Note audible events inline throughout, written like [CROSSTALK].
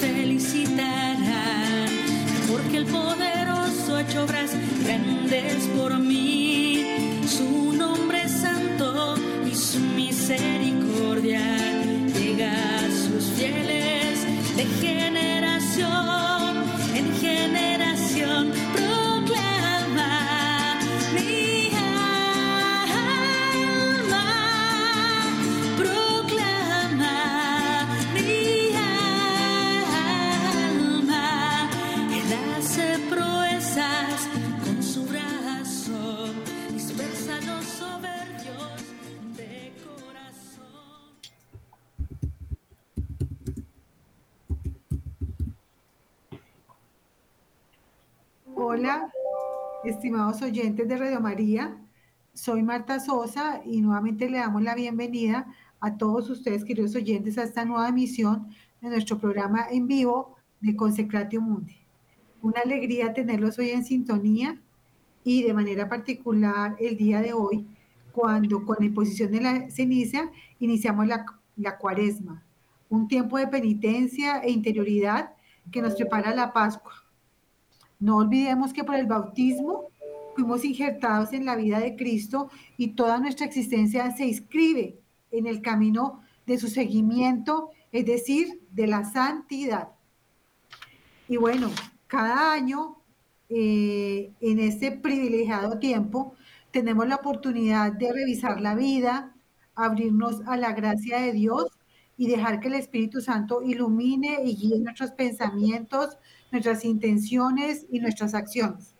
felicitarán, porque el poderoso ha hecho obras grandes por mí. Su nombre santo y su misericordia estimados oyentes de Radio María. Soy Marta Sosa y nuevamente le damos la bienvenida a todos ustedes, queridos oyentes, a esta nueva emisión de nuestro programa en vivo de Consecratio Mundi. Una alegría tenerlos hoy en sintonía y de manera particular el día de hoy, cuando con la imposición de la ceniza iniciamos la, la cuaresma, un tiempo de penitencia e interioridad que nos prepara la Pascua. No olvidemos que por el bautismo fuimos injertados en la vida de Cristo y toda nuestra existencia se inscribe en el camino de su seguimiento, es decir, de la santidad. Y bueno, cada año, eh, en este privilegiado tiempo, tenemos la oportunidad de revisar la vida, abrirnos a la gracia de Dios y dejar que el Espíritu Santo ilumine y guíe nuestros pensamientos, nuestras intenciones y nuestras acciones.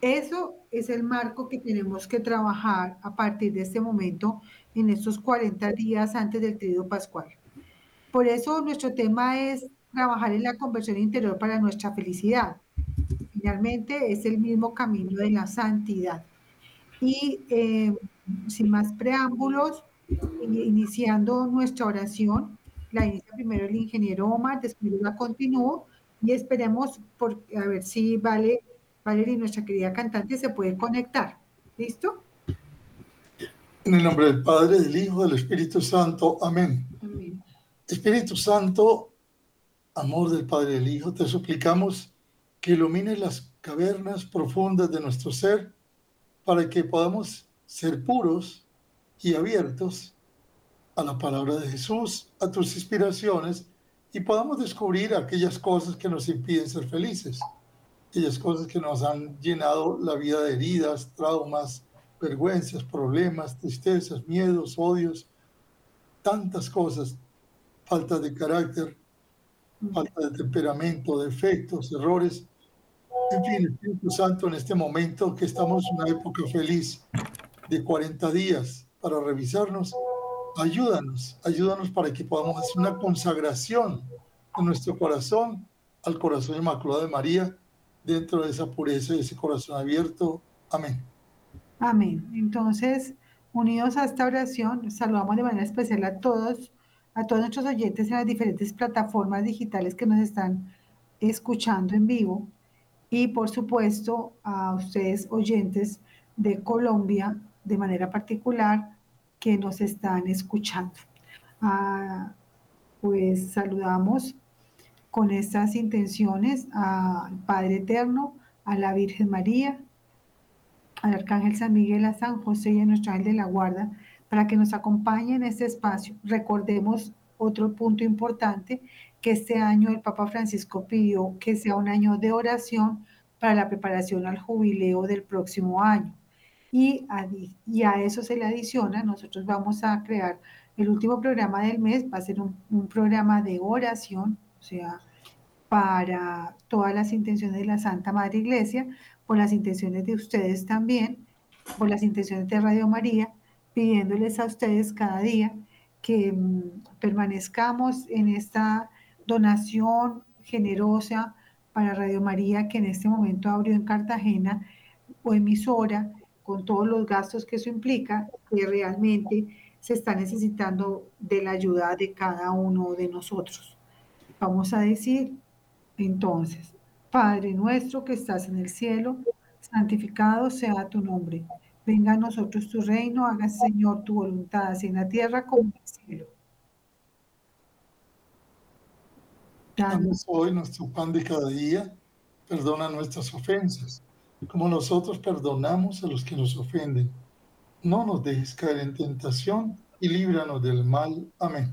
Eso es el marco que tenemos que trabajar a partir de este momento en estos 40 días antes del trío pascual. Por eso nuestro tema es trabajar en la conversión interior para nuestra felicidad. Finalmente es el mismo camino de la santidad. Y eh, sin más preámbulos, iniciando nuestra oración, la inicia primero el ingeniero Omar, después la continúo y esperemos por, a ver si Vale, Valerie, nuestra querida cantante, se puede conectar. ¿Listo? En el nombre del Padre, del Hijo, del Espíritu Santo. Amén. Amén. Espíritu Santo, amor del Padre y del Hijo, te suplicamos que ilumine las cavernas profundas de nuestro ser para que podamos ser puros y abiertos a la palabra de Jesús, a tus inspiraciones y podamos descubrir aquellas cosas que nos impiden ser felices, aquellas cosas que nos han llenado la vida de heridas, traumas, vergüenzas, problemas, tristezas, miedos, odios, tantas cosas, falta de carácter, falta de temperamento, defectos, errores. En fin, Espíritu Santo, en este momento que estamos en una época feliz de 40 días para revisarnos, ayúdanos, ayúdanos para que podamos hacer una consagración de nuestro corazón al corazón inmaculado de María, dentro de esa pureza y ese corazón abierto. Amén. Amén. Entonces, unidos a esta oración, saludamos de manera especial a todos, a todos nuestros oyentes en las diferentes plataformas digitales que nos están escuchando en vivo y por supuesto a ustedes oyentes de Colombia de manera particular que nos están escuchando. Ah, pues saludamos con estas intenciones al Padre Eterno, a la Virgen María, al Arcángel San Miguel, a San José y a nuestro ángel de la guarda, para que nos acompañe en este espacio. Recordemos otro punto importante, que este año el Papa Francisco pidió que sea un año de oración para la preparación al jubileo del próximo año. Y a, eso se le adiciona, nosotros vamos a crear el último programa del mes, va a ser un programa de oración, o sea, para todas las intenciones de la Santa Madre Iglesia, por las intenciones de ustedes también, por las intenciones de Radio María, pidiéndoles a ustedes cada día que mm, permanezcamos en esta donación generosa para Radio María, que en este momento abrió en Cartagena o emisora, con todos los gastos que eso implica, que realmente se está necesitando de la ayuda de cada uno de nosotros. Vamos a decir entonces, Padre nuestro que estás en el cielo, santificado sea tu nombre. Venga a nosotros tu reino, haga Señor tu voluntad, así en la tierra como en el cielo. Danos hoy nuestro pan de cada día, perdona nuestras ofensas, como nosotros perdonamos a los que nos ofenden. No nos dejes caer en tentación y líbranos del mal. Amén.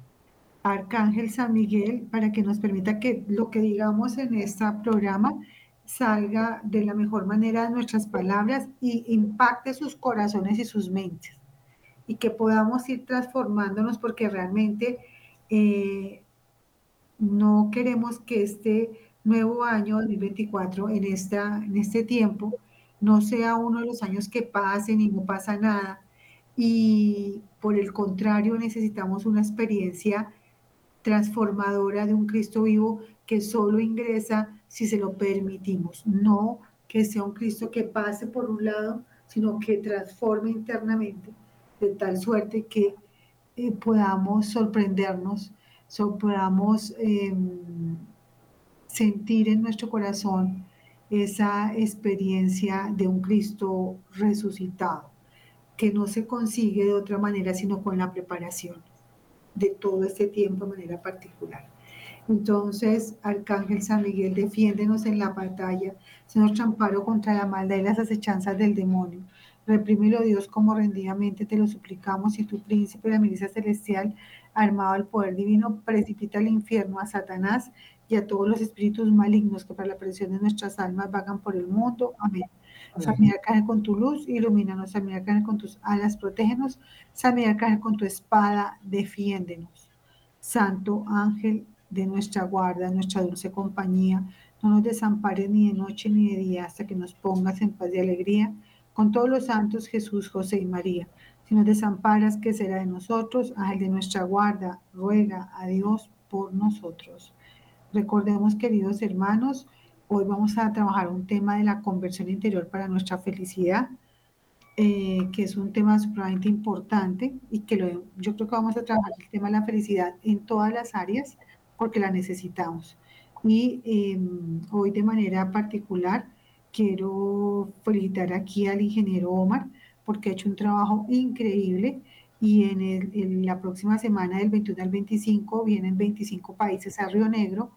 Arcángel San Miguel, para que nos permita que lo que digamos en este programa salga de la mejor manera de nuestras palabras y impacte sus corazones y sus mentes. Y que podamos ir transformándonos porque realmente eh, no queremos que este nuevo año 2024, en, esta, en este tiempo, no sea uno de los años que pasen y no pasa nada. Y por el contrario, necesitamos una experiencia transformadora de un Cristo vivo que solo ingresa si se lo permitimos. No que sea un Cristo que pase por un lado, sino que transforme internamente de tal suerte que eh, podamos sorprendernos, podamos em, sentir en nuestro corazón esa experiencia de un Cristo resucitado, que no se consigue de otra manera sino con la preparación de todo este tiempo de manera particular. Entonces, Arcángel San Miguel, defiéndenos en la batalla, Señor Champaro contra la maldad y las acechanzas del demonio. Reprímelo, Dios, como rendidamente te lo suplicamos, y tu príncipe, la milicia celestial, armado al poder divino, precipita al infierno a Satanás y a todos los espíritus malignos que para la presión de nuestras almas vagan por el mundo. Amén. Arcángel con tu luz, ilumínanos. Arcángel con tus alas, protégenos. Arcángel con tu espada, defiéndenos. Santo ángel de nuestra guarda, nuestra dulce compañía, no nos desampares ni de noche ni de día hasta que nos pongas en paz y alegría con todos los santos Jesús, José y María. Si nos desamparas, ¿qué será de nosotros? Ángel de nuestra guarda, ruega a Dios por nosotros. Recordemos, queridos hermanos, Hoy vamos a trabajar un tema de la conversión interior para nuestra felicidad, eh, que es un tema sumamente importante y que lo, yo creo que vamos a trabajar el tema de la felicidad en todas las áreas porque la necesitamos. Y em, hoy de manera particular quiero felicitar aquí al ingeniero Omar porque ha hecho un trabajo increíble y en, en la próxima semana del 21 al 25 vienen 25 países a Río Negro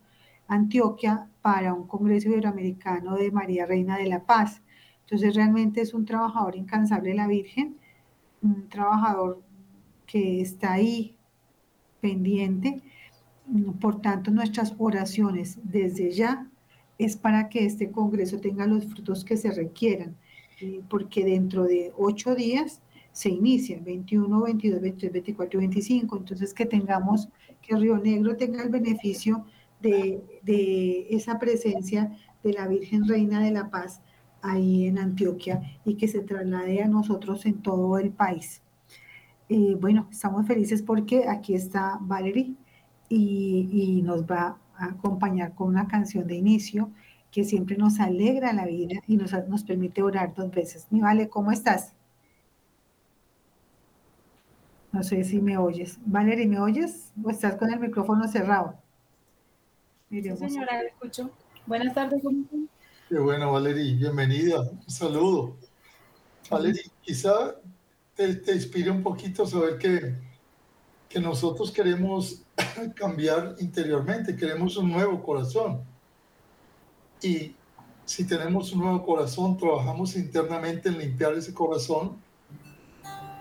Antioquia para un Congreso Iberoamericano de María Reina de la Paz. Entonces realmente es un trabajador incansable de la Virgen, un trabajador que está ahí pendiente. Por tanto, nuestras oraciones desde ya es para que este Congreso tenga los frutos que se requieran, porque dentro de ocho días se inicia, 21, 22, 23, 24 y 25. Entonces, que tengamos, que Río Negro tenga el beneficio de, esa presencia de la Virgen Reina de la Paz ahí en Antioquia y que se traslade a nosotros en todo el país. Eh, bueno, estamos felices porque aquí está Valerie y, nos va a acompañar con una canción de inicio que siempre nos alegra la vida y nos, nos permite orar dos veces. Mi Vale, ¿cómo estás? No sé si me oyes. Valerie, ¿me oyes o estás con el micrófono cerrado? Señora, escucho. Buenas tardes. Qué bueno, Valerie. Bienvenida. Un saludo. Valerie, quizá te, te inspire un poquito saber que, que nosotros queremos [COUGHS] cambiar interiormente, queremos un nuevo corazón. Y si tenemos un nuevo corazón, trabajamos internamente en limpiar ese corazón,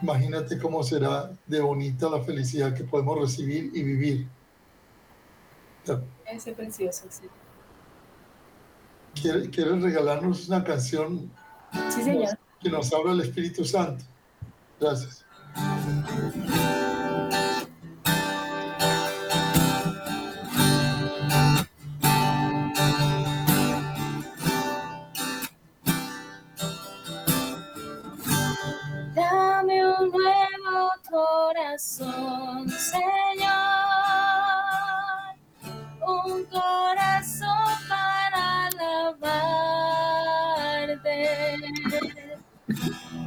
imagínate cómo será de bonita la felicidad que podemos recibir y vivir. Ese precioso, sí. ¿quieres regalarnos una canción sí, señor. que nos habla el Espíritu Santo? Gracias.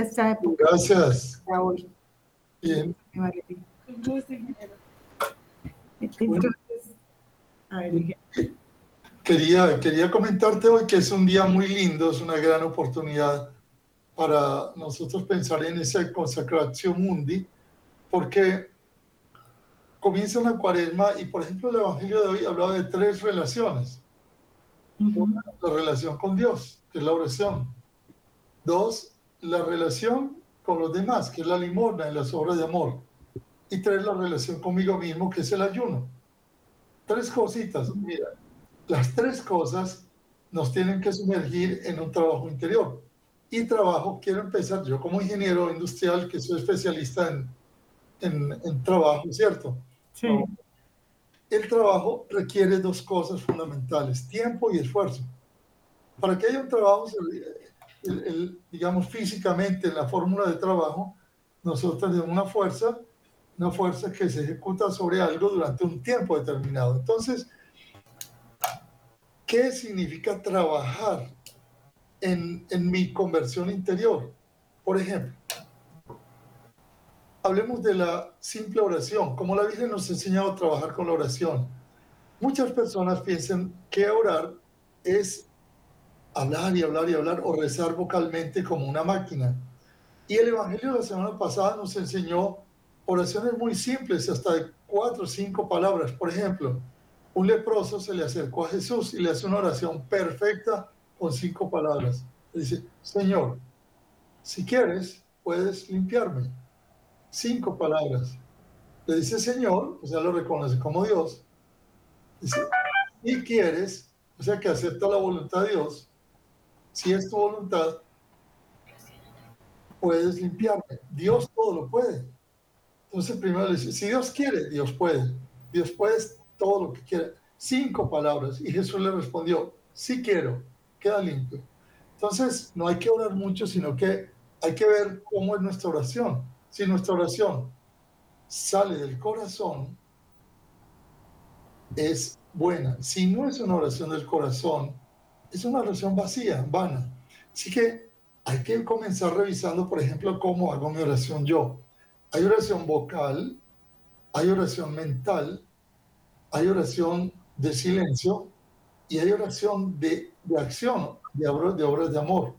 esta época. Gracias. Bien. quería, quería comentarte hoy que es un día muy lindo, es una gran oportunidad para nosotros pensar en esa consacración mundi, porque comienza una cuaresma y, por ejemplo, el Evangelio de hoy hablaba de tres relaciones. Una, la relación con Dios, que es la oración. Dos, la relación con los demás, que es la limosna en las obras de amor. Y tres, la relación conmigo mismo, que es el ayuno. Tres cositas. Mira, las tres cosas nos tienen que sumergir en un trabajo interior. Y trabajo, quiero empezar yo como ingeniero industrial, que soy especialista en, en, trabajo, ¿cierto? Sí. El trabajo requiere dos cosas fundamentales, tiempo y esfuerzo. Para que haya un trabajo el, digamos, físicamente en la fórmula de trabajo, nosotros tenemos una fuerza, una fuerza que se ejecuta sobre algo durante un tiempo determinado. Entonces, ¿qué significa trabajar en, en mi conversión interior? Por ejemplo, hablemos de la simple oración, como la Virgen nos ha enseñado a trabajar con la oración. Muchas personas piensan que orar es hablar y hablar y hablar o rezar vocalmente como una máquina. Y el Evangelio de la semana pasada nos enseñó oraciones muy simples, hasta de cuatro o cinco palabras. Por ejemplo, un leproso se le acercó a Jesús y le hace una oración perfecta con cinco palabras. Le dice, Señor, si quieres, puedes limpiarme. Cinco palabras. Le dice Señor, o sea, lo reconoce como Dios. Dice, si quieres, o sea, que acepta la voluntad de Dios, si es tu voluntad, puedes limpiarme. Dios todo lo puede. Entonces primero le dice, si Dios quiere, Dios puede. Dios puede todo lo que quiere. Cinco palabras. Y Jesús le respondió, sí quiero, queda limpio. Entonces no hay que orar mucho, sino que hay que ver cómo es nuestra oración. Si nuestra oración sale del corazón, es buena. Si no es una oración del corazón, es una oración vacía, vana. Así que hay que comenzar revisando, por ejemplo, cómo hago mi oración yo. Hay oración vocal, hay oración mental, hay oración de silencio y hay oración de, de acción, de, obras de amor.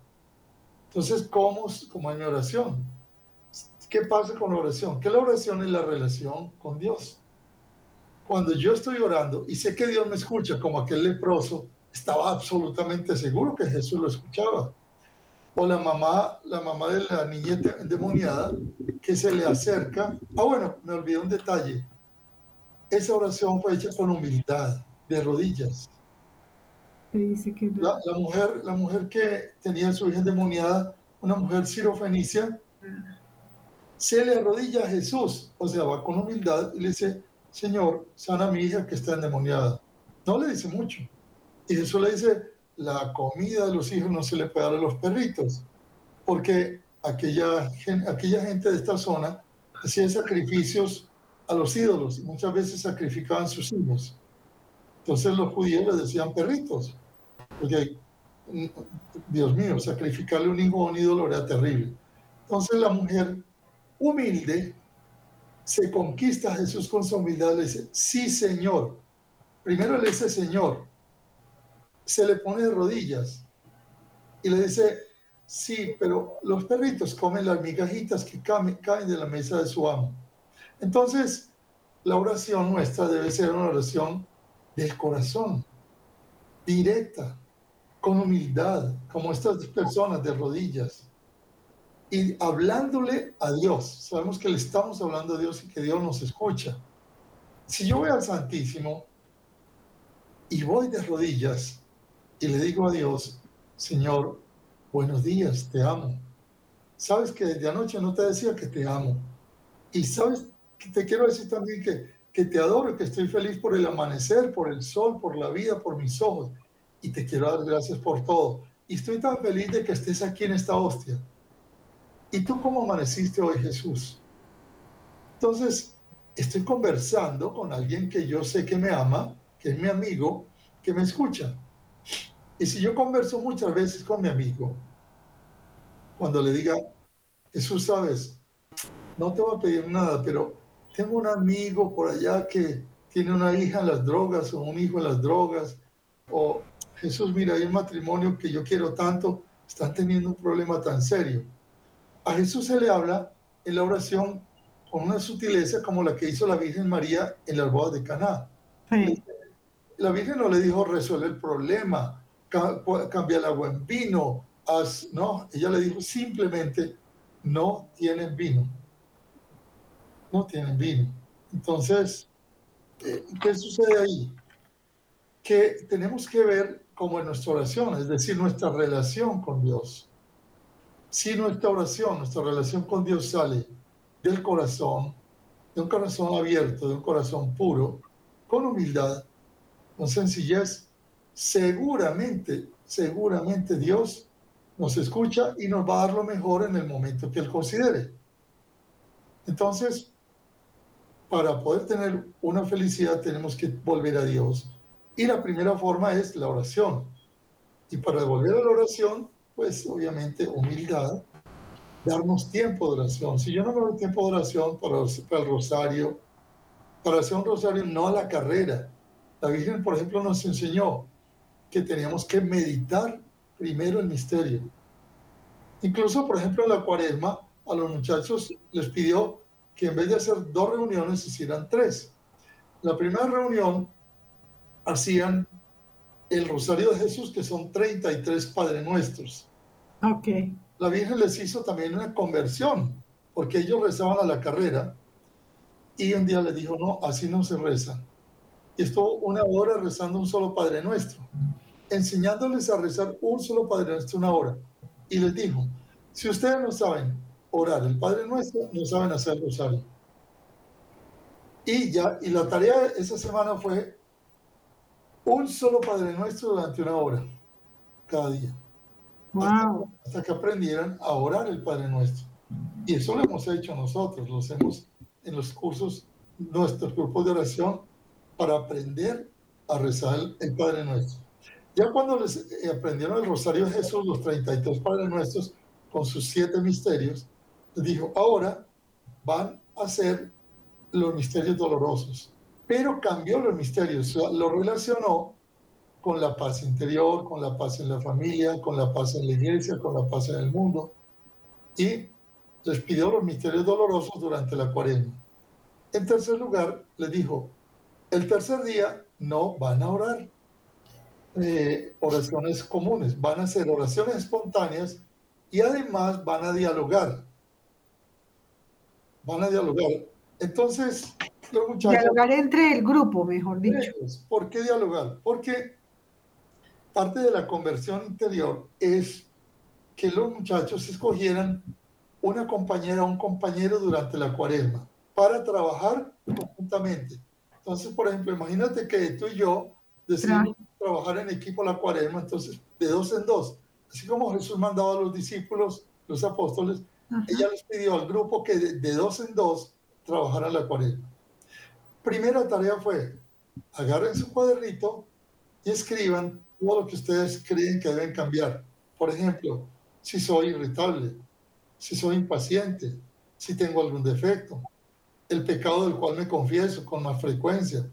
Entonces, ¿cómo, ¿cómo es mi oración? ¿Qué pasa con la oración? Que la oración es la relación con Dios. Cuando yo estoy orando y sé que Dios me escucha, como aquel leproso estaba absolutamente seguro que Jesús lo escuchaba. O la mamá, la mamá de la niña endemoniada que se le acerca. Ah, bueno, me olvidé un detalle. Esa oración fue hecha con humildad, de rodillas. dice que la, mujer, la mujer que tenía su hija endemoniada, una mujer sirofenicia, se le arrodilla a Jesús, o sea, va con humildad y le dice, Señor, sana a mi hija que está endemoniada. No le dice mucho. Y Jesús le dice, la comida de los hijos no se le puede dar a los perritos, porque aquella, aquella gente de esta zona hacía sacrificios a los ídolos y muchas veces sacrificaban sus hijos. Entonces los judíos le decían perritos, porque, mm, Dios mío, sacrificarle un hijo a un ídolo era terrible. Entonces la mujer humilde se conquista a Jesús con su humildad, le dice, sí, Señor. Primero le dice, Señor. Se le pone de rodillas y le dice, sí, pero los perritos comen las migajitas que caen de la mesa de su amo. Entonces, la oración nuestra debe ser una oración del corazón, directa, con humildad, como estas personas de rodillas y hablándole a Dios. Sabemos que le estamos hablando a Dios y que Dios nos escucha. Si yo voy al Santísimo y voy de rodillas y le digo a Dios, Señor, buenos días, te amo. Sabes que desde anoche no te decía que te amo. Y sabes que te quiero decir también que, que te adoro, que estoy feliz por el amanecer, por el sol, por la vida, por mis ojos. Y te quiero dar gracias por todo. Y estoy tan feliz de que estés aquí en esta hostia ¿Y tú cómo amaneciste hoy, Jesús? Entonces, estoy conversando con alguien que yo sé que me ama, que es mi amigo, que me escucha. Y si yo converso muchas veces con mi amigo, cuando le diga, Jesús, sabes, no te voy a pedir nada, pero tengo un amigo por allá que tiene una hija en las drogas o un hijo en las drogas, o Jesús, mira, hay un matrimonio que yo quiero tanto, están teniendo un problema tan serio a Jesús se le habla en la oración con una sutileza como la que hizo la Virgen María en las bodas de Caná. La Virgen no le dijo resuelve el problema, cambia el agua en vino, no, ella le dijo simplemente no tienen vino. No tienen vino. Entonces, eh, ¿qué sucede ahí? Que tenemos que ver como en nuestra oración, es decir, nuestra relación con Dios. Si nuestra oración, nuestra relación con Dios sale del corazón, de un corazón abierto, de un corazón puro, con humildad, con sencillez, seguramente, seguramente Dios nos escucha y nos va a dar lo mejor en el momento que Él considere. Entonces, para poder tener una felicidad tenemos que volver a Dios. Y la primera forma es la oración. Y para volver a la oración pues obviamente humildad, darnos tiempo de oración. Si yo no me doy tiempo de oración para, el rosario, para hacer un rosario, no a la carrera. La Virgen, por ejemplo, nos enseñó que teníamos que meditar primero el misterio. Incluso, por ejemplo, en la cuaresma, a los muchachos les pidió que en vez de hacer dos reuniones, hicieran tres. La primera reunión hacían el Rosario de Jesús, que son 33 Padre Nuestros. Ok. La Virgen les hizo también una conversión, porque ellos rezaban a la carrera y un día les dijo, no, así no se reza. Y estuvo una hora rezando un solo Padre Nuestro, enseñándoles a rezar un solo Padre Nuestro una hora. Y les dijo, si ustedes no saben orar el Padre Nuestro, no saben hacer rosario. Y ya, y la tarea esa semana fue un solo Padre Nuestro durante una hora, cada día hasta, que aprendieran a orar el Padre Nuestro. Y eso lo hemos hecho nosotros, lo hacemos en los cursos, nuestros grupos de oración, para aprender a rezar el Padre Nuestro. Ya cuando les eh, aprendieron el Rosario Jesús, los 33 Padres Nuestros, con sus siete misterios, les dijo, ahora van a hacer los misterios dolorosos. Pero cambió los misterios, lo relacionó con la paz interior, con la paz en la familia, con la paz en la iglesia, con la paz en el mundo. Y les pidió los misterios dolorosos durante la cuarentena. En tercer lugar, le dijo, el tercer día no van a orar eh, oraciones comunes, van a hacer oraciones espontáneas y además van a dialogar. Van a dialogar. Entonces, los muchachos... Dialogar entre el grupo, mejor dicho. ¿Por qué dialogar? Porque parte de la conversión interior es que los muchachos escogieran una compañera o un compañero durante la cuaresma para trabajar conjuntamente. Entonces, por ejemplo, imagínate que tú y yo decidimos trabajar en equipo la cuaresma, entonces de dos en dos. Así como Jesús mandaba a los discípulos, los apóstoles, ella les pidió al grupo que de, dos en dos trabajaran la cuaresma. Primera tarea fue, agarren su cuadernito y escriban todo lo que ustedes creen que deben cambiar. Por ejemplo, si soy irritable, si soy impaciente, si tengo algún defecto, el pecado del cual me confieso con más frecuencia.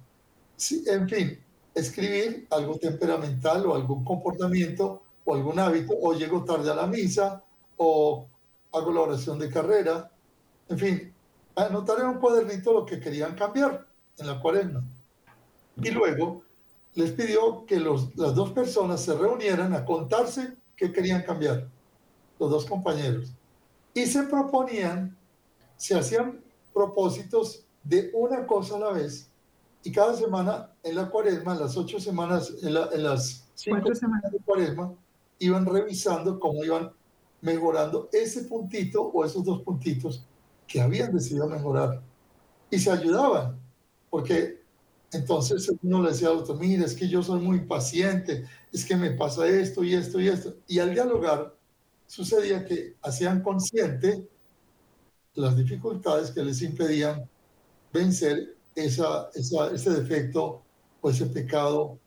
Si, en fin, escribir algo temperamental o algún comportamiento o algún hábito, o llego tarde a la misa, o hago la oración de carrera, en fin, anotar en un cuadernito lo que querían cambiar en la cuaresma. Y luego les pidió que los, las dos personas se reunieran a contarse qué querían cambiar, los dos compañeros. Y se proponían, se hacían propósitos de una cosa a la vez. Y cada semana en la cuaresma, en las ocho semanas, en, las cinco semanas de cuaresma, iban revisando cómo iban mejorando ese puntito o esos dos puntitos que habían decidido mejorar. Y se ayudaban, porque entonces uno le decía al otro, mire, es que yo soy muy paciente, es que me pasa esto y esto y esto. Y al dialogar, sucedía que hacían consciente las dificultades que les impedían vencer esa, ese defecto o ese pecado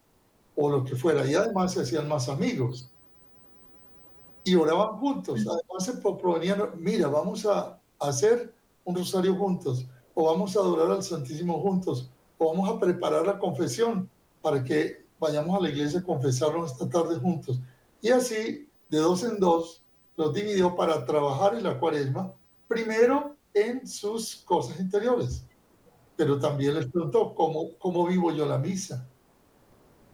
o lo que fuera. Y además se hacían más amigos. Y oraban juntos. Además se proponían, mira, vamos a hacer un rosario juntos, o vamos a adorar al Santísimo juntos, o vamos a preparar la confesión para que vayamos a la iglesia a confesarnos esta tarde juntos. Y así, de dos en dos, los dividió para trabajar en la cuaresma, primero en sus cosas interiores, pero también les preguntó, ¿cómo, cómo vivo yo la misa?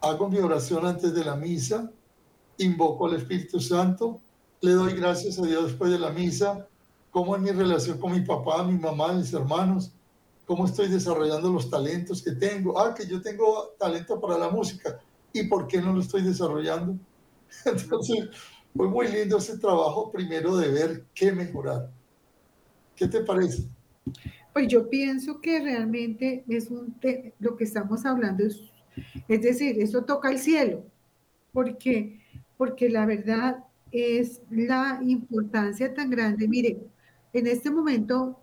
Hago mi oración antes de la misa, invoco al Espíritu Santo, le doy gracias a Dios después de la misa, cómo es mi relación con mi papá, mi mamá, mis hermanos, cómo estoy desarrollando los talentos que tengo. Ah, que yo tengo talento para la música. ¿Y por qué no lo estoy desarrollando? [LAUGHS] Entonces, fue muy lindo ese trabajo primero de ver qué mejorar. ¿Qué te parece? Pues yo pienso que realmente es un lo que estamos hablando es, es decir, eso toca el cielo, porque, porque la verdad es la importancia tan grande. Mire, en este momento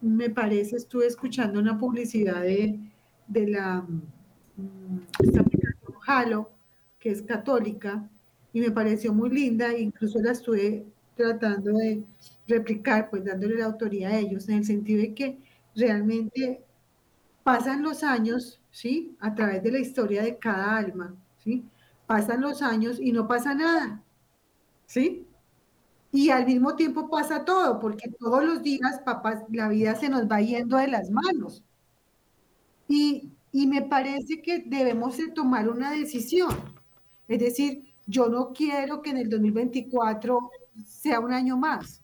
me parece, estuve escuchando una publicidad de, de la mm, esta aplicación Halo, que es católica, y me pareció muy linda, incluso la estuve tratando de replicar, pues dándole la autoría a ellos, en el sentido de que realmente pasan los años, ¿sí? A través de la historia de cada alma, ¿sí? Pasan los años y no pasa nada, ¿sí? Y al mismo tiempo pasa todo, porque todos los días, papás, la vida se nos va yendo de las manos. Y, y me parece que debemos de tomar una decisión. Es decir, yo no quiero que en el 2024 sea un año más.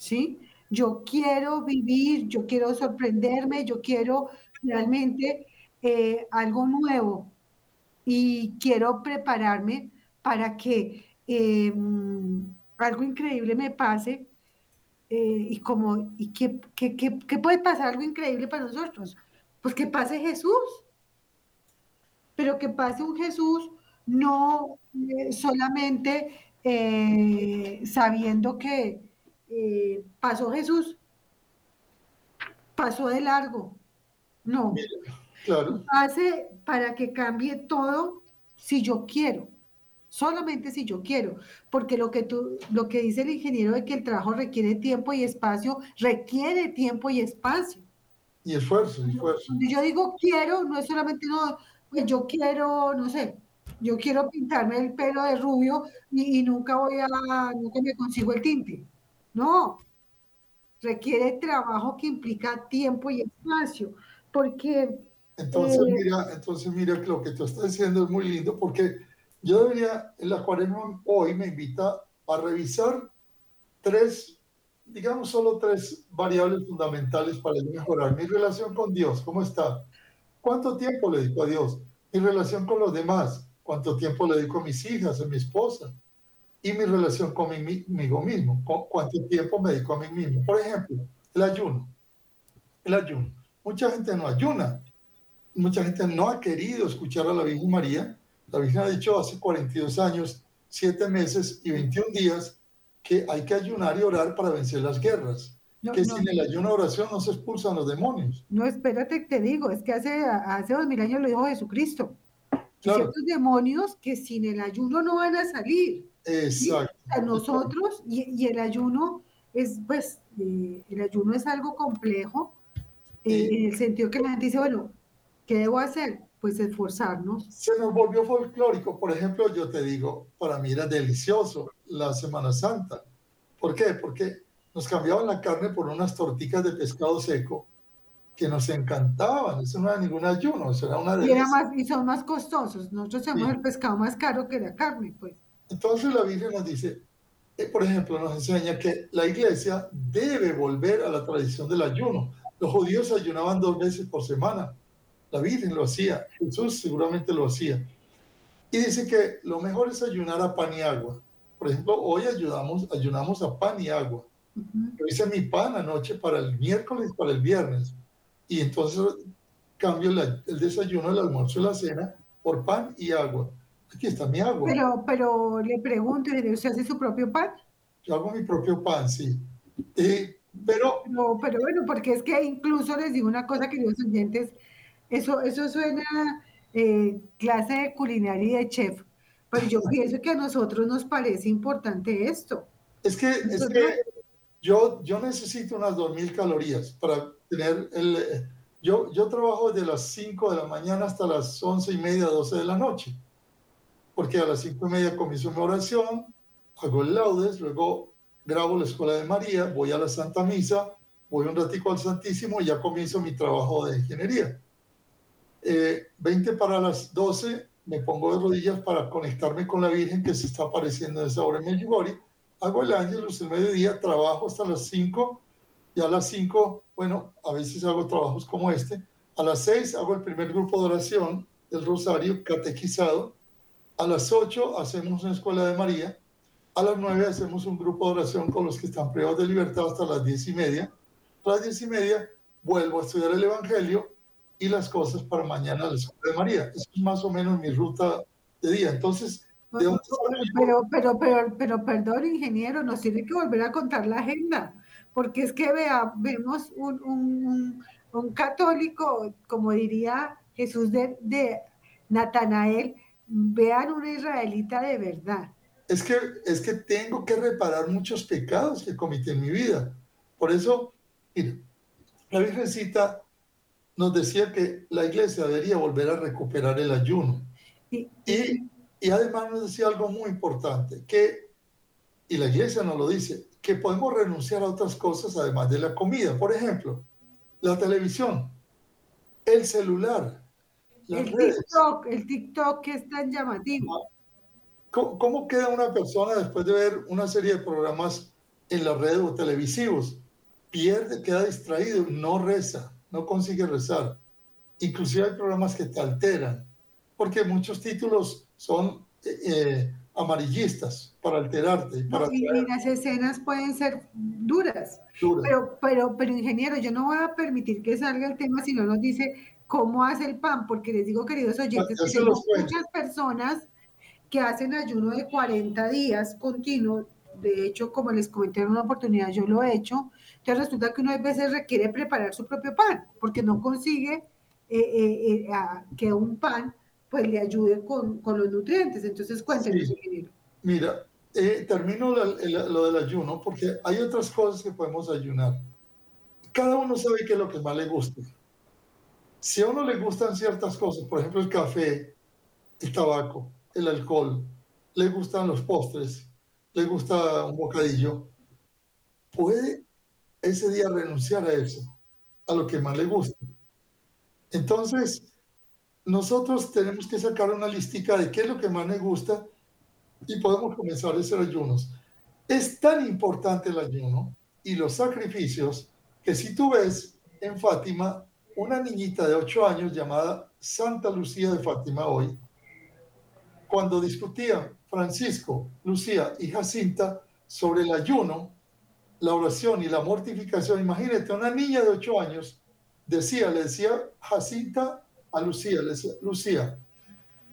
¿Sí? Yo quiero vivir, yo quiero sorprenderme, yo quiero realmente eh, algo nuevo y quiero prepararme para que em, algo increíble me pase. Eh, y como, ¿y qué, qué, qué puede pasar algo increíble para nosotros? Pues que pase Jesús, pero que pase un Jesús no eh, solamente eh, sabiendo que eh, pasó Jesús, pasó de largo. No. [LAUGHS] Claro. Hace para que cambie todo si yo quiero. Solamente si yo quiero, porque lo que tú, lo que dice el ingeniero de que el trabajo requiere tiempo y espacio, requiere tiempo y espacio. Y esfuerzo, esfuerzo. yo digo quiero, no es solamente no, pues yo quiero, no sé, yo quiero pintarme el pelo de rubio y, nunca voy a, nunca me consigo el tinte. No, requiere trabajo que implica tiempo y espacio, porque... Entonces, eh, mira, entonces mira que lo que tú estás diciendo es muy lindo, porque yo debería, en la cuarentena hoy me invita a revisar tres, digamos solo tres variables fundamentales para mejorar. Mi relación con Dios, ¿cómo está? ¿Cuánto tiempo le dedico a Dios? Mi relación con los demás, cuánto tiempo le dedico a mis hijas, a mi esposa y mi relación conmigo mismo, cuánto tiempo me dedico a mí mismo. Por ejemplo, el ayuno. El ayuno. Mucha gente no ayuna. Mucha gente no ha querido escuchar a la Virgen María. La Virgen ha dicho hace 42 años, 7 meses y 21 días que hay que ayunar y orar para vencer las guerras. que sin el ayuno oración no se expulsan los demonios. No, espérate, te digo, es que hace, hace dos mil años lo dijo Jesucristo. Ciertos demonios que sin el ayuno no van a salir. Exacto. A nosotros, y, el ayuno es, pues, eh, el ayuno es algo complejo, eh, en el sentido que la gente dice, bueno, ¿qué debo hacer? Pues esforzarnos. Se nos volvió folclórico. Por ejemplo, yo te digo, para mí era delicioso la Semana Santa. ¿Por qué? Porque nos cambiaban la carne por unas torticas de pescado seco que nos encantaban. Eso no era ningún ayuno, eso era una delicia. Y, era más, y son más costosos. Nosotros hacemos el pescado más caro que la carne, pues. Entonces la Biblia nos dice, eh, por ejemplo, nos enseña que la iglesia debe volver a la tradición del ayuno. Los judíos ayunaban dos veces por semana. La Virgen lo hacía, Jesús seguramente lo hacía. Y dice que lo mejor es ayunar a pan y agua. Por ejemplo, hoy ayudamos, ayunamos a pan y agua. Yo hice mi pan anoche para el miércoles, para el viernes. Y entonces cambio el desayuno, el almuerzo y la cena por pan y agua. Aquí está mi agua. Pero, pero le pregunto, ¿usted hace su propio pan? Yo hago mi propio pan, sí. Eh, pero... No, pero bueno, porque es que incluso les digo una cosa, queridos oyentes, eso, eso suena eh, clase de culinaria y de chef, pero yo pienso que a nosotros nos parece importante esto. Es que, es que yo, yo necesito unas 2.000 calorías para tener el... Yo, yo trabajo desde las 5 de la mañana hasta las 11 y media, 12 de la noche porque a las cinco y media comienzo mi oración, hago el laudes, luego grabo la Escuela de María, voy a la Santa Misa, voy un ratico al Santísimo y ya comienzo mi trabajo de ingeniería. Eh, 20 para las 12 me pongo de rodillas para conectarme con la Virgen que se está apareciendo en esa hora en Medjugorje. Hago el ángelus el mediodía, trabajo hasta las 5 y a las 5, bueno, a veces hago trabajos como este. A las 6 hago el primer grupo de oración del Rosario catequizado a las 8 hacemos una escuela de María. A las 9 hacemos un grupo de oración con los que están privados de libertad hasta las 10 y media. A las 10 y media vuelvo a estudiar el Evangelio y las cosas para mañana a la escuela de María. Eso es más o menos mi ruta de día. Entonces, ¿de dónde pero, pero, pero, pero, perdón, ingeniero, nos tiene que volver a contar la agenda, porque es que vea, vemos un, un, un católico, como diría Jesús de, de Natanael, vean una israelita de verdad. Es que, es que tengo que reparar muchos pecados que cometí en mi vida. Por eso, mira, la Virgencita nos decía que la iglesia debería volver a recuperar el ayuno. Y, y, además nos decía algo muy importante, que, y la iglesia nos lo dice, que podemos renunciar a otras cosas además de la comida. Por ejemplo, la televisión, el celular, el TikTok, el TikTok que es tan llamativo. ¿Cómo, queda una persona después de ver una serie de programas en la red o televisivos? Pierde, queda distraído, no reza, no consigue rezar. Inclusive hay programas que te alteran, porque muchos títulos son eh, eh, amarillistas para alterarte. Para y, las escenas pueden ser duras. Pero, pero, pero, ingeniero, yo no voy a permitir que salga el tema si no nos dice cómo hace el pan, porque les digo, queridos oyentes, que tenemos muchas personas que hacen ayuno de 40 días continuo. De hecho, como les comenté en una oportunidad, yo lo he hecho. Entonces resulta que uno a veces requiere preparar su propio pan, porque no consigue eh, eh, eh, que un pan pues le ayude con, con los nutrientes. Entonces, cuéntenos, ingeniero. Mira, termino lo del ayuno, porque hay otras cosas que podemos ayunar. Cada uno sabe qué es lo que más le gusta si a uno le gustan ciertas cosas, por ejemplo el café, el tabaco, el alcohol, le gustan los postres, le gusta un bocadillo, puede ese día renunciar a eso, a lo que más le gusta. Entonces, nosotros tenemos que sacar una listica de qué es lo que más le gusta y podemos comenzar a hacer ayunos. Es tan importante el ayuno y los sacrificios que si tú ves en Fátima, una niñita de 8 años llamada Santa Lucía de Fátima hoy, cuando discutían Francisco, Lucía y Jacinta sobre el ayuno, la oración y la mortificación, imagínate, una niña de ocho años decía, le decía Jacinta a Lucía, le decía, Lucía,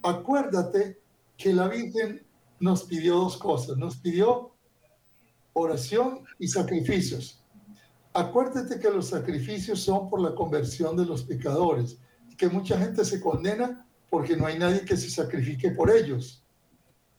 acuérdate que la Virgen nos pidió dos cosas, nos pidió oración y sacrificios. Acuérdate que los sacrificios son por la conversión de los pecadores y que mucha gente se condena porque no hay nadie que se sacrifique por ellos.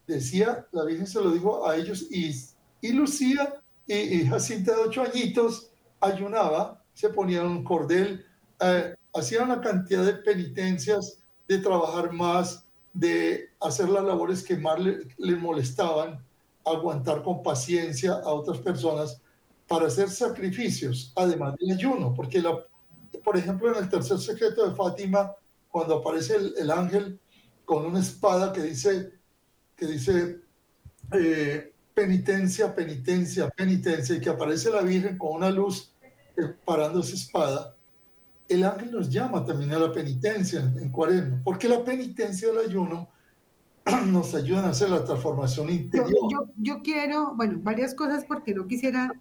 Decía, la Virgen se lo dijo a ellos y, y Lucía y, Jacinta de ocho añitos ayunaba, se ponían un cordel, eh, hacían una cantidad de penitencias, de trabajar más, de hacer las labores que más les le molestaban, aguantar con paciencia a otras personas para hacer sacrificios, además del ayuno, porque la, por ejemplo en el tercer secreto de Fátima, cuando aparece el, ángel con una espada que dice, que dice eh, penitencia, penitencia, penitencia, y que aparece la Virgen con una luz eh, parando esa espada, el ángel nos llama también a la penitencia en, en cuaresma, porque la penitencia del ayuno [CLEARS THROAT] nos ayuda a hacer la transformación interior. Yo, yo, quiero, bueno, varias cosas porque no quisiera,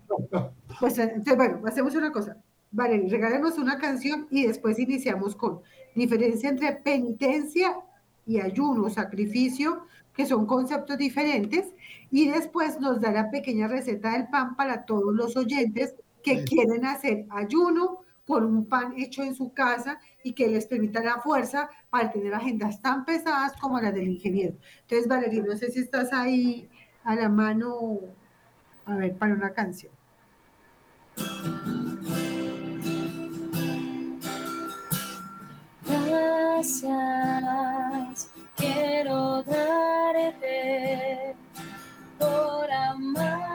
pues entonces, bueno, hacemos una cosa, vale, regálenos una canción y después iniciamos con diferencia entre penitencia y ayuno, sacrificio, que son conceptos diferentes, y después nos da la pequeña receta del pan para todos los oyentes que quieren hacer ayuno, por un pan hecho en su casa y que les permita la fuerza para tener agendas tan pesadas como las del ingeniero. Entonces, Valeria, no sé si estás ahí a la mano, a ver, para una canción. Gracias, quiero darte por amar.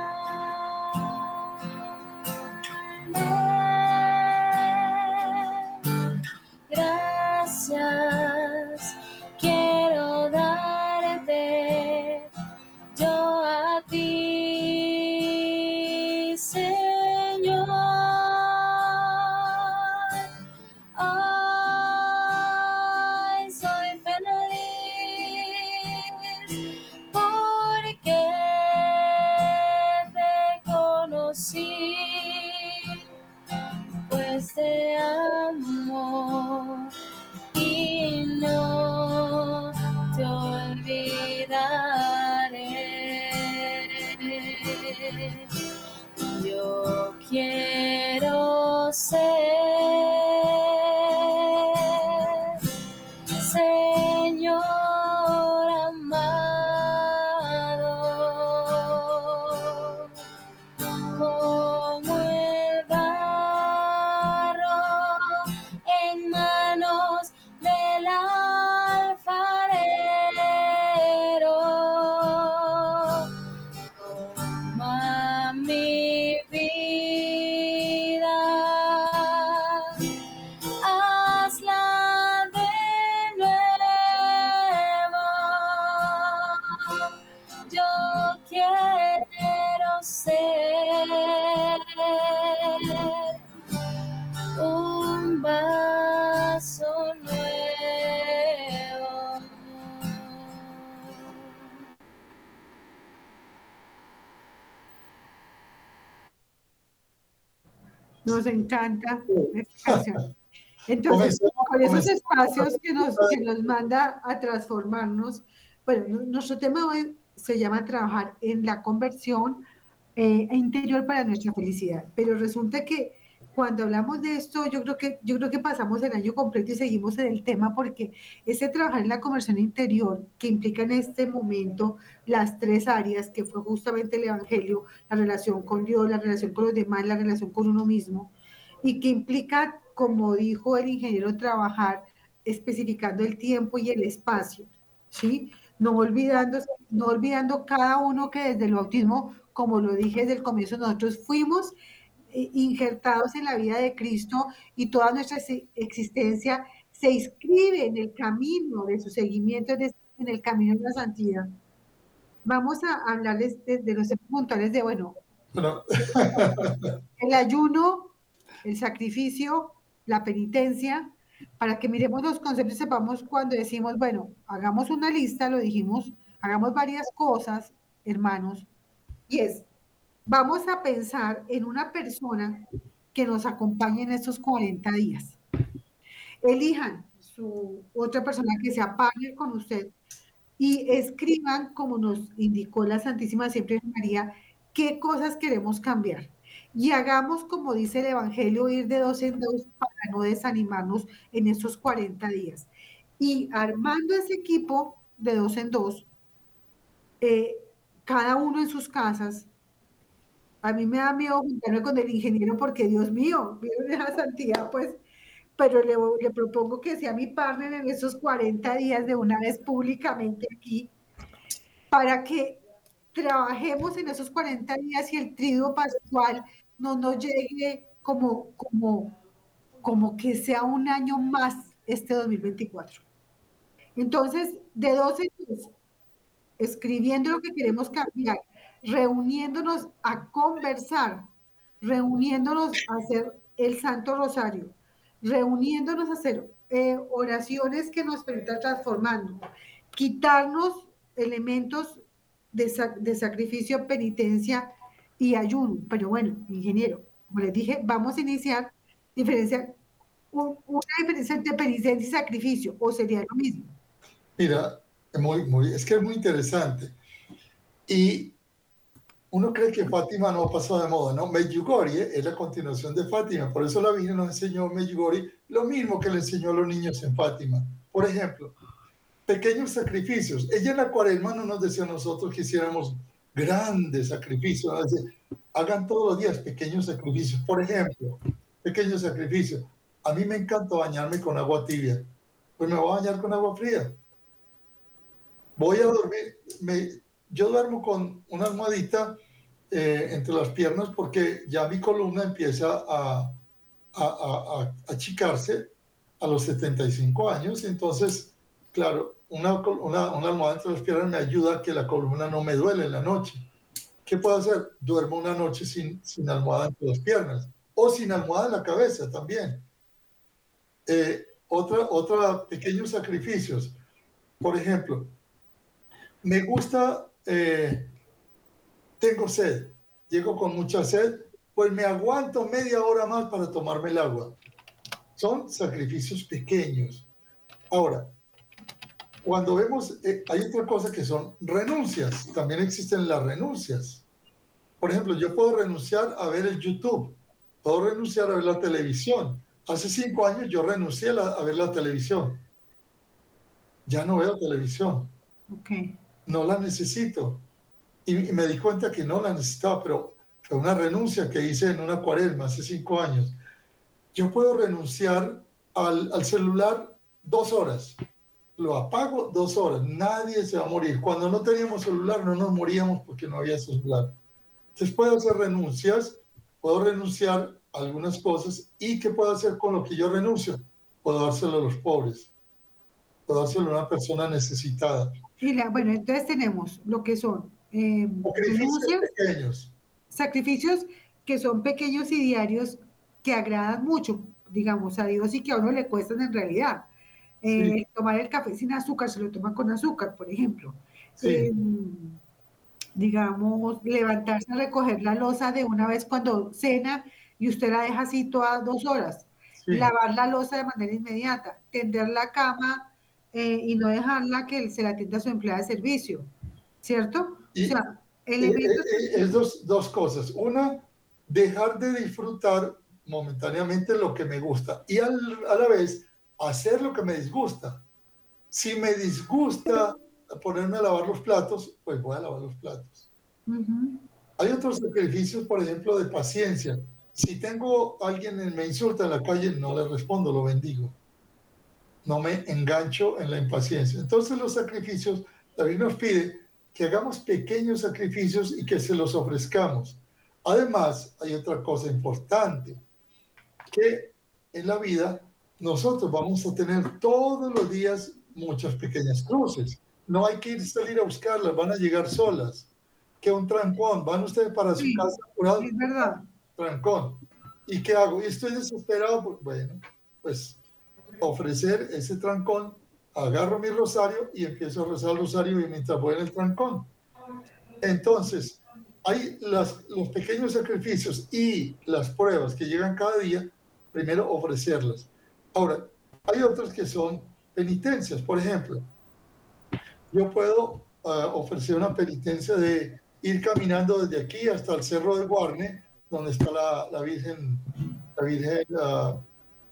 Nos encanta Entonces, con esos espacios que nos, que nos manda a transformarnos, bueno, nuestro tema hoy se llama trabajar en la conversión eh, interior para nuestra felicidad, pero resulta que cuando hablamos de esto, yo creo que yo creo que pasamos el año completo y seguimos en el tema porque ese trabajar en la conversión interior que implica en este momento las tres áreas que fue justamente el evangelio, la relación con Dios, la relación con los demás, la relación con uno mismo y que implica, como dijo el ingeniero, trabajar especificando el tiempo y el espacio, ¿sí? No olvidando, no olvidando cada uno que desde el bautismo, como lo dije desde el comienzo, nosotros fuimos injertados en la vida de Cristo y toda nuestra existencia se inscribe en el camino de su seguimiento, en el camino de la santidad. Vamos a hablarles de, los puntuales de, bueno, [LAUGHS] el ayuno, el sacrificio, la penitencia, para que miremos los conceptos y sepamos cuando decimos, bueno, hagamos una lista, lo dijimos, hagamos varias cosas, hermanos, y es, vamos a pensar en una persona que nos acompañe en estos 40 días. Elijan su otra persona que sea partner con usted y escriban, como nos indicó la Santísima Siempre María, qué cosas queremos cambiar. Y hagamos, como dice el Evangelio, ir de dos en dos para no desanimarnos en estos 40 días. Y armando ese equipo de dos en dos, eh, cada uno en sus casas, a mí me da miedo juntarme con el ingeniero porque, Dios mío, vieron esa santidad, pues, pero le, propongo que sea mi partner en esos 40 días de una vez públicamente aquí, para que trabajemos en esos 40 días y el trigo pascual no nos llegue como, como, como que sea un año más este 2024. Entonces, de 12 años, escribiendo lo que queremos cambiar, reuniéndonos a conversar, reuniéndonos a hacer el Santo Rosario, reuniéndonos a hacer eh, oraciones que nos permitan transformando, quitarnos elementos de, sacrificio, penitencia y ayuno. Pero bueno, ingeniero, como les dije, vamos a iniciar diferencia, una diferencia entre penitencia y sacrificio, o sería lo mismo. Mira, es que es muy interesante. Y uno cree que Fátima no pasó de moda, ¿no? Medjugorje es la continuación de Fátima, por eso la Virgen nos enseñó Medjugorje lo mismo que le enseñó a los niños en Fátima. Por ejemplo, pequeños sacrificios. Ella en la cuaresma no nos decía a nosotros que hiciéramos grandes sacrificios, hagan todos los días pequeños sacrificios. Por ejemplo, pequeños sacrificios. A mí me encanta bañarme con agua tibia, pues me voy a bañar con agua fría. Voy a dormir, me, yo duermo con una almohadita eh, entre las piernas porque ya mi columna empieza a, a, a, achicarse a los 75 años. Entonces, claro, una, una, una, almohada entre las piernas me ayuda a que la columna no me duele en la noche. ¿Qué puedo hacer? Duermo una noche sin, sin almohada entre las piernas o sin almohada en la cabeza también. Eh, otra, otra pequeños sacrificios. Por ejemplo, me gusta eh, tengo sed, llego con mucha sed, pues me aguanto media hora más para tomarme el agua. Son sacrificios pequeños. Ahora, cuando vemos, eh, hay otra cosa que son renuncias. También existen las renuncias. Por ejemplo, yo puedo renunciar a ver el YouTube, puedo renunciar a ver la televisión. Hace cinco años yo renuncié a, ver la televisión. Ya no veo televisión. Okay no la necesito. Y, me di cuenta que no la necesitaba, pero fue una renuncia que hice en una cuaresma hace cinco años. Yo puedo renunciar al, al celular dos horas. Lo apago dos horas. Nadie se va a morir. Cuando no teníamos celular no nos moríamos porque no había celular. Entonces puedo hacer renuncias, puedo renunciar a algunas cosas. ¿Y qué puedo hacer con lo que yo renuncio? Puedo dárselo a los pobres. Puedo dárselo a una persona necesitada bueno, entonces tenemos lo que son eh, sacrificios, pequeños. sacrificios que son pequeños y diarios que agradan mucho, digamos, a Dios y que a uno le cuestan en realidad. Eh, tomar el café sin azúcar, se lo toma con azúcar, por ejemplo. Eh, digamos, levantarse a recoger la losa de una vez cuando cena y usted la deja así todas dos horas. Lavar la losa de manera inmediata, tender la cama eh, y no dejarla que se la atienda a su empleada de servicio, ¿cierto? O sea, es dos, dos cosas. Una, dejar de disfrutar momentáneamente lo que me gusta y al, a la vez hacer lo que me disgusta. Si me disgusta ponerme a lavar los platos, pues voy a lavar los platos. Hay otros sacrificios, por ejemplo, de paciencia. Si tengo alguien que me insulta en la calle, no le respondo, lo bendigo no me engancho en la impaciencia. Entonces los sacrificios, David nos pide que hagamos pequeños sacrificios y que se los ofrezcamos. Además, hay otra cosa importante, que en la vida nosotros vamos a tener todos los días muchas pequeñas cruces. No hay que ir salir a buscarlas, van a llegar solas. Que un trancón, van ustedes para su casa Es verdad. Trancón. ¿Y qué hago? Y estoy desesperado, bueno, pues ofrecer ese trancón, agarro mi rosario y empiezo a rezar el rosario y mientras voy en el trancón. Entonces, hay las, los pequeños sacrificios y las pruebas que llegan cada día, primero ofrecerlas. Ahora, hay otros que son penitencias. Por ejemplo, yo puedo ah, ofrecer una penitencia de ir caminando desde aquí hasta el Cerro de Guarne, donde está la, la Virgen, la Virgen uh,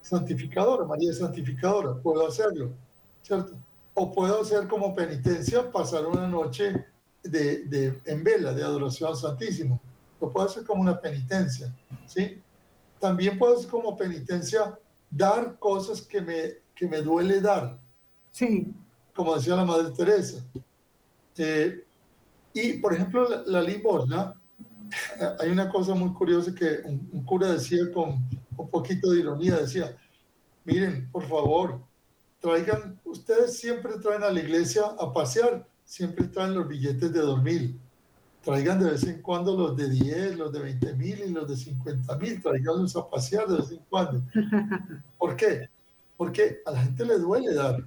Santificadora, María Santificadora. Puedo hacerlo, ¿cierto? O puedo hacer como penitencia pasar una noche de, de, en vela de adoración al Santísimo. Lo puedo hacer como una penitencia, ¿sí? También puedo hacer como penitencia dar cosas que me, que me duele dar. Sí. Como decía la Madre Teresa. Eh, y, por ejemplo, la, la, limosna, hay una cosa muy curiosa que un, un, cura decía con un poquito de ironía, decía, miren, por favor, traigan, ustedes siempre traen a la iglesia a pasear, siempre traen los billetes de dormir. Traigan de vez en cuando los de 10, los de 20 mil y los de 50 mil, traiganlos a pasear de vez en cuando. [LAUGHS] ¿Por qué? Porque a la gente le duele dar.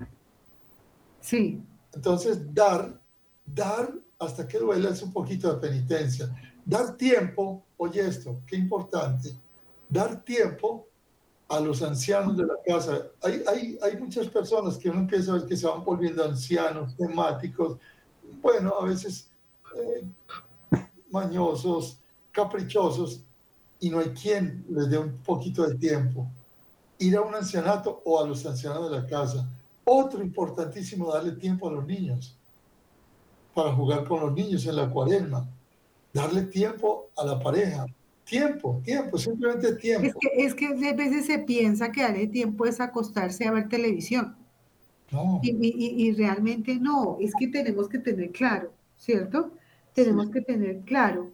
Sí. Entonces, dar, dar hasta que duele es un poquito de penitencia. Dar tiempo, oye esto, qué importante, dar tiempo a los ancianos de la casa. Hay, hay, hay muchas personas que uno empieza a ver que se van volviendo ancianos, temáticos, bueno, a veces eh, mañosos, caprichosos, y no hay quien les dé un poquito de tiempo. Ir a un ancianato o a los ancianos de la casa. Otro importantísimo, darle tiempo a los niños para jugar con los niños en la cuaresma. Darle tiempo a la pareja. Tiempo, tiempo, simplemente tiempo. Es que, es que a veces se piensa que darle tiempo es acostarse a ver televisión. No. Y, y, y, realmente no, es que tenemos que tener claro, ¿cierto? Tenemos sí. que tener claro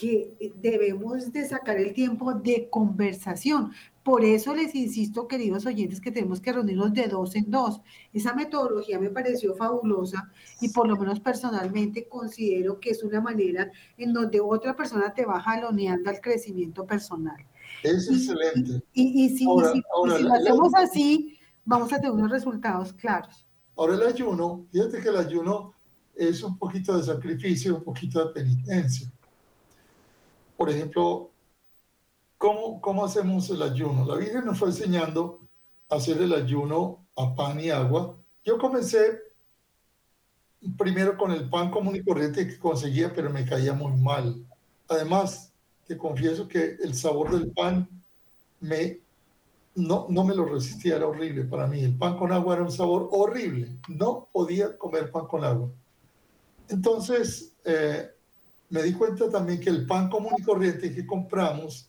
que debemos de sacar el tiempo de conversación. Por eso les insisto, queridos oyentes, que tenemos que reunirnos de dos en dos. Esa metodología me pareció fabulosa y por lo menos personalmente considero que es una manera en donde otra persona te va jaloneando al crecimiento personal. Es y, excelente. Y, y, si, ahora, si, ahora, si lo hacemos la, así, vamos a tener unos resultados claros. Ahora el ayuno, fíjate que el ayuno es un poquito de sacrificio, un poquito de penitencia. Por ejemplo, ¿cómo, ¿cómo hacemos el ayuno? La Virgen nos fue enseñando a hacer el ayuno a pan y agua. Yo comencé primero con el pan común y corriente que conseguía, pero me caía muy mal. Además, te confieso que el sabor del pan me no, no me lo resistía, era horrible para mí. El pan con agua era un sabor horrible. No podía comer pan con agua. Entonces, eh, me di cuenta también que el pan común y corriente que compramos,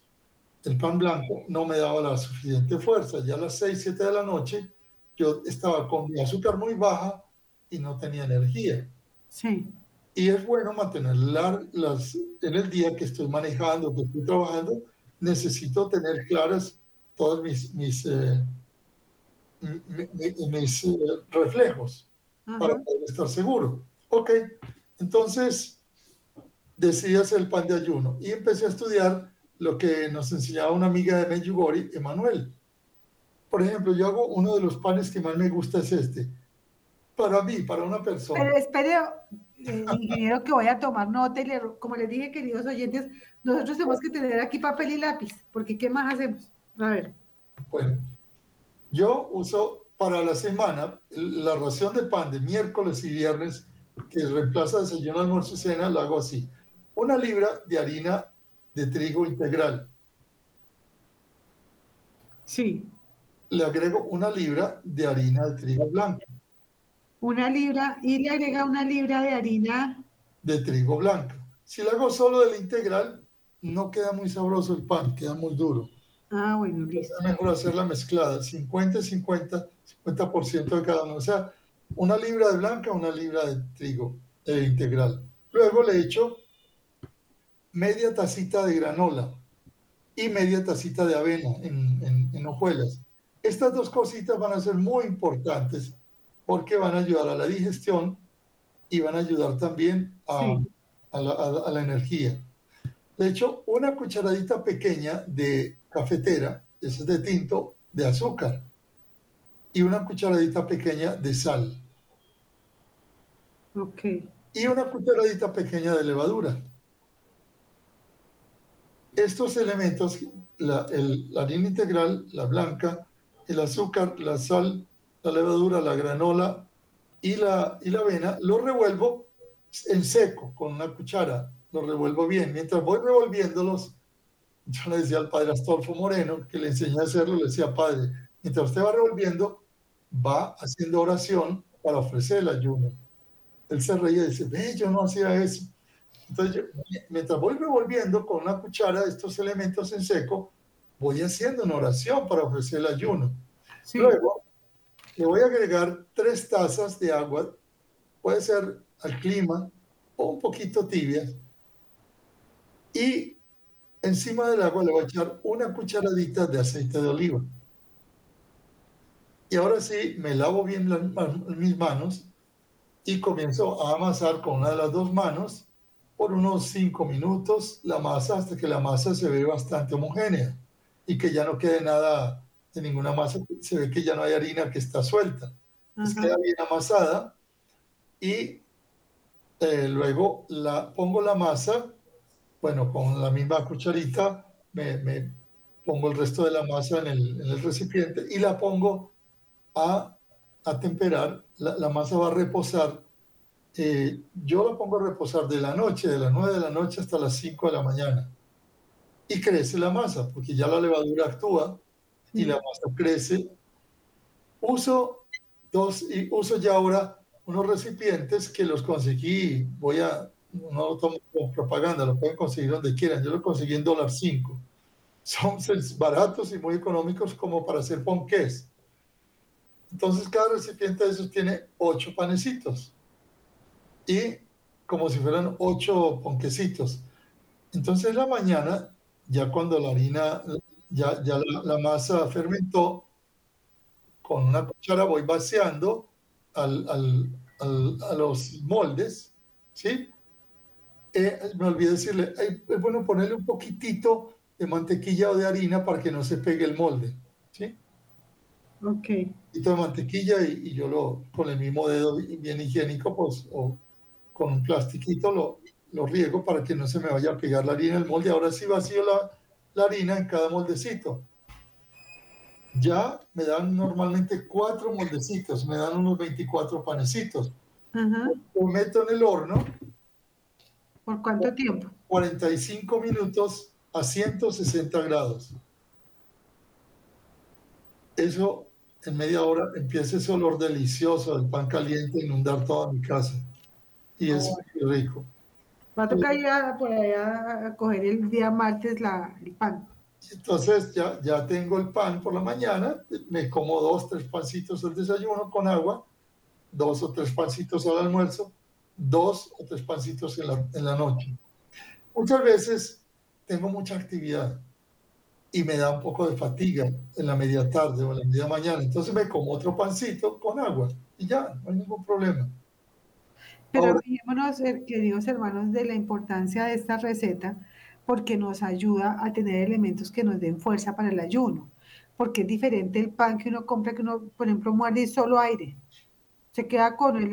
el pan blanco, no me daba la suficiente fuerza. Ya a las 6, 7 de la noche, yo estaba con mi azúcar muy baja y no tenía energía. Sí. Y es bueno mantener las, en el día que estoy manejando, que estoy trabajando, necesito tener claras todos mis, mis, eh, mis, mis eh, reflejos Ajá. para poder estar seguro. Ok, entonces decidí hacer el pan de ayuno y empecé a estudiar lo que nos enseñaba una amiga de Medjugorje, Emanuel. Por ejemplo, yo hago uno de los panes que más me gusta es este. Para mí, para una persona. Pero espere, eh, ingeniero, que voy a tomar nota y le, como les dije, queridos oyentes, nosotros tenemos que tener aquí papel y lápiz, porque ¿qué más hacemos? A ver. Bueno, yo uso para la semana la ración de pan de miércoles y viernes, que reemplaza desayuno, almuerzo y cena, lo hago así. Una libra de harina de trigo integral. Sí. Le agrego una libra de harina de trigo blanco. Una libra y le agrega una libra de harina de trigo blanco. Si lo hago solo de la integral, no queda muy sabroso el pan, queda muy duro. Ah, bueno, listo. Es mejor hacer la mezclada, 50 50, 50% de cada uno. O sea, una libra de blanca, una libra de trigo eh, integral. Luego le echo media tacita de granola y media tacita de avena en, en, en hojuelas. Estas dos cositas van a ser muy importantes porque van a ayudar a la digestión y van a ayudar también a, sí. a, la, a, a la energía. De hecho, una cucharadita pequeña de cafetera, ese es de tinto, de azúcar. y una cucharadita pequeña de sal. Ok. Y una cucharadita pequeña de levadura. Estos elementos, la, la harina integral, la blanca, el azúcar, la sal, la levadura, la granola y la, y la avena, lo revuelvo en seco con una cuchara, lo revuelvo bien. Mientras voy revolviéndolos, yo le decía al padre Astolfo Moreno, que le enseñé a hacerlo, le decía, padre, mientras usted va revolviendo, va haciendo oración para ofrecer el ayuno. Él se reía y dice, yo no hacía eso. Entonces, mientras voy revolviendo con una cuchara estos elementos en seco, voy haciendo una oración para ofrecer el ayuno. Luego, le voy a agregar tres tazas de agua, puede ser al clima o un poquito tibia. Y encima del agua le voy a echar una cucharadita de aceite de oliva. Y ahora sí, me lavo bien mis manos y comienzo a amasar con una de las dos manos por unos cinco minutos la masa hasta que la masa se ve bastante homogénea y que ya no quede nada de ninguna masa, se ve que ya no hay harina que está suelta. queda bien amasada y eh, luego la, pongo la masa, bueno, con la misma cucharita me, pongo el resto de la masa en el, en el recipiente y la pongo a, a temperar. La, la, masa va a reposar. Eh, yo la pongo a reposar de la noche, de las 9 de la noche hasta las 5 de la mañana. Y crece la masa, porque ya la levadura actúa y la masa crece. Uso dos, y uso ya ahora unos recipientes que los conseguí, voy a, no lo tomo como propaganda, lo pueden conseguir donde quieran, yo lo conseguí en dólar 5. Son [LAUGHS] baratos y muy económicos como para hacer ponqués. Entonces cada recipiente de esos tiene ocho panecitos y como si fueran ocho ponquecitos. Entonces la mañana, ya cuando la harina, ya, ya la, masa fermentó, con una cuchara voy vaciando al, al, a los moldes, ¿sí? Eh, me olvidé decirle, es bueno ponerle un poquitito de mantequilla o de harina para que no se pegue el molde, ¿sí? Ok. Un poquito de mantequilla y, yo lo, con el mismo dedo bien higiénico, pues, o con un plastiquito lo, lo riego para que no se me vaya a pegar la harina en el molde. Ahora sí vacío la, la harina en cada moldecito. Ya me dan normalmente cuatro moldecitos, me dan unos 24 panecitos. Lo meto en el horno. ¿Por cuánto tiempo? 45 minutos a 160 grados. Eso en media hora empieza ese olor delicioso del pan caliente a inundar toda mi casa. Y es muy rico. Va a tocar ya por allá a coger el día martes la, el pan. Entonces ya, ya tengo el pan por la mañana, me como dos, tres pancitos al desayuno con agua, dos o tres pancitos al almuerzo, dos o tres pancitos en la, en la noche. Muchas veces tengo mucha actividad y me da un poco de fatiga en la media tarde o en la media mañana. Entonces me como otro pancito con agua y ya, no hay ningún problema. Pero fijémonos, eh, queridos hermanos, de la importancia de esta receta porque nos ayuda a tener elementos que nos den fuerza para el ayuno. Porque es diferente el pan que uno compra, que uno, por ejemplo, muerde solo aire. Se queda con el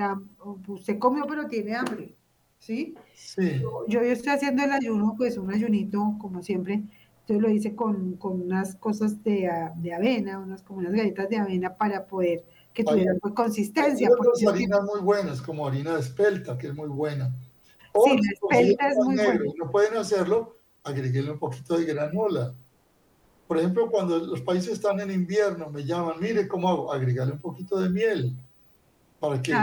usted comió pero tiene hambre, ¿sí? Sí. Yo, yo estoy haciendo el ayuno, pues un ayunito, como siempre, entonces lo hice con, con unas cosas de, de, avena, unas como unas galletas de avena para poder que tuvieran pues, consistencia. Hay unas harinas muy buenas, como harina de espelta, que es muy buena. O sí, la espelta es muy buena. No pueden hacerlo, agreguenle un poquito de granola. Por ejemplo, cuando los países están en invierno, me llaman, mire cómo hago, agregarle un poquito de miel. Para que,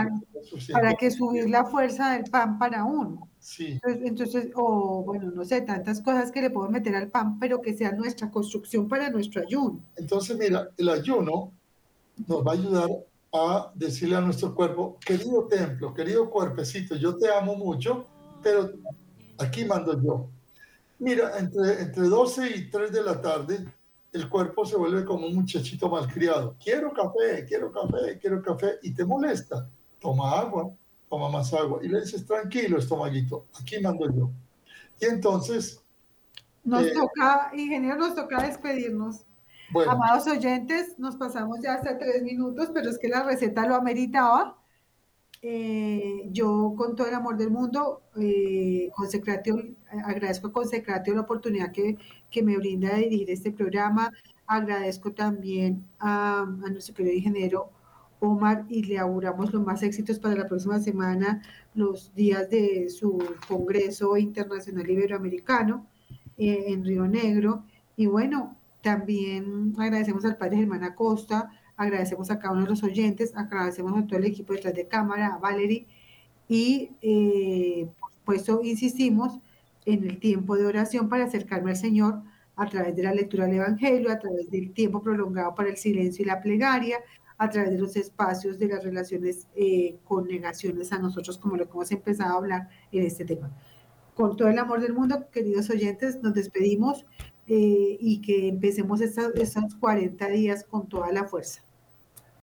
para que subir la fuerza del pan para uno. Sí. Entonces, o bueno, no sé, tantas cosas que le puedo meter al pan, pero que sea nuestra construcción para nuestro ayuno. Entonces, mira, el ayuno nos va a ayudar a decirle a nuestro cuerpo, querido templo, querido cuerpecito, yo te amo mucho, pero aquí mando yo. Mira, entre, entre 12 y 3 de la tarde, el cuerpo se vuelve como un muchachito malcriado. Quiero café, quiero café, quiero café, y te molesta. Toma agua, toma más agua. Y le dices, tranquilo, estomaguito, aquí mando yo. Y entonces... Nos eh, toca, ingeniero, nos toca despedirnos. Amados oyentes, nos pasamos ya hasta tres minutos, pero es que la receta lo ameritaba. Eh, yo con todo el amor del mundo, eh, agradezco a Consecratio la oportunidad que, que, me brinda de dirigir este programa. Agradezco también a, a nuestro querido ingeniero Omar y le auguramos los más éxitos para la próxima semana, los días de su Congreso Internacional Iberoamericano eh, en Río Negro. Y bueno, también agradecemos al padre Germán Acosta, agradecemos a cada uno de los oyentes, agradecemos a todo el equipo detrás de cámara, a Valerie, y eh, por supuesto insistimos en el tiempo de oración para acercarme al Señor a través de la lectura del Evangelio, a través del tiempo prolongado para el silencio y la plegaria, a través de los espacios de las relaciones eh, con negaciones a nosotros, como lo que hemos empezado a hablar en este tema. Con todo el amor del mundo, queridos oyentes, nos despedimos eh, y que empecemos estos, estos 40 días con toda la fuerza.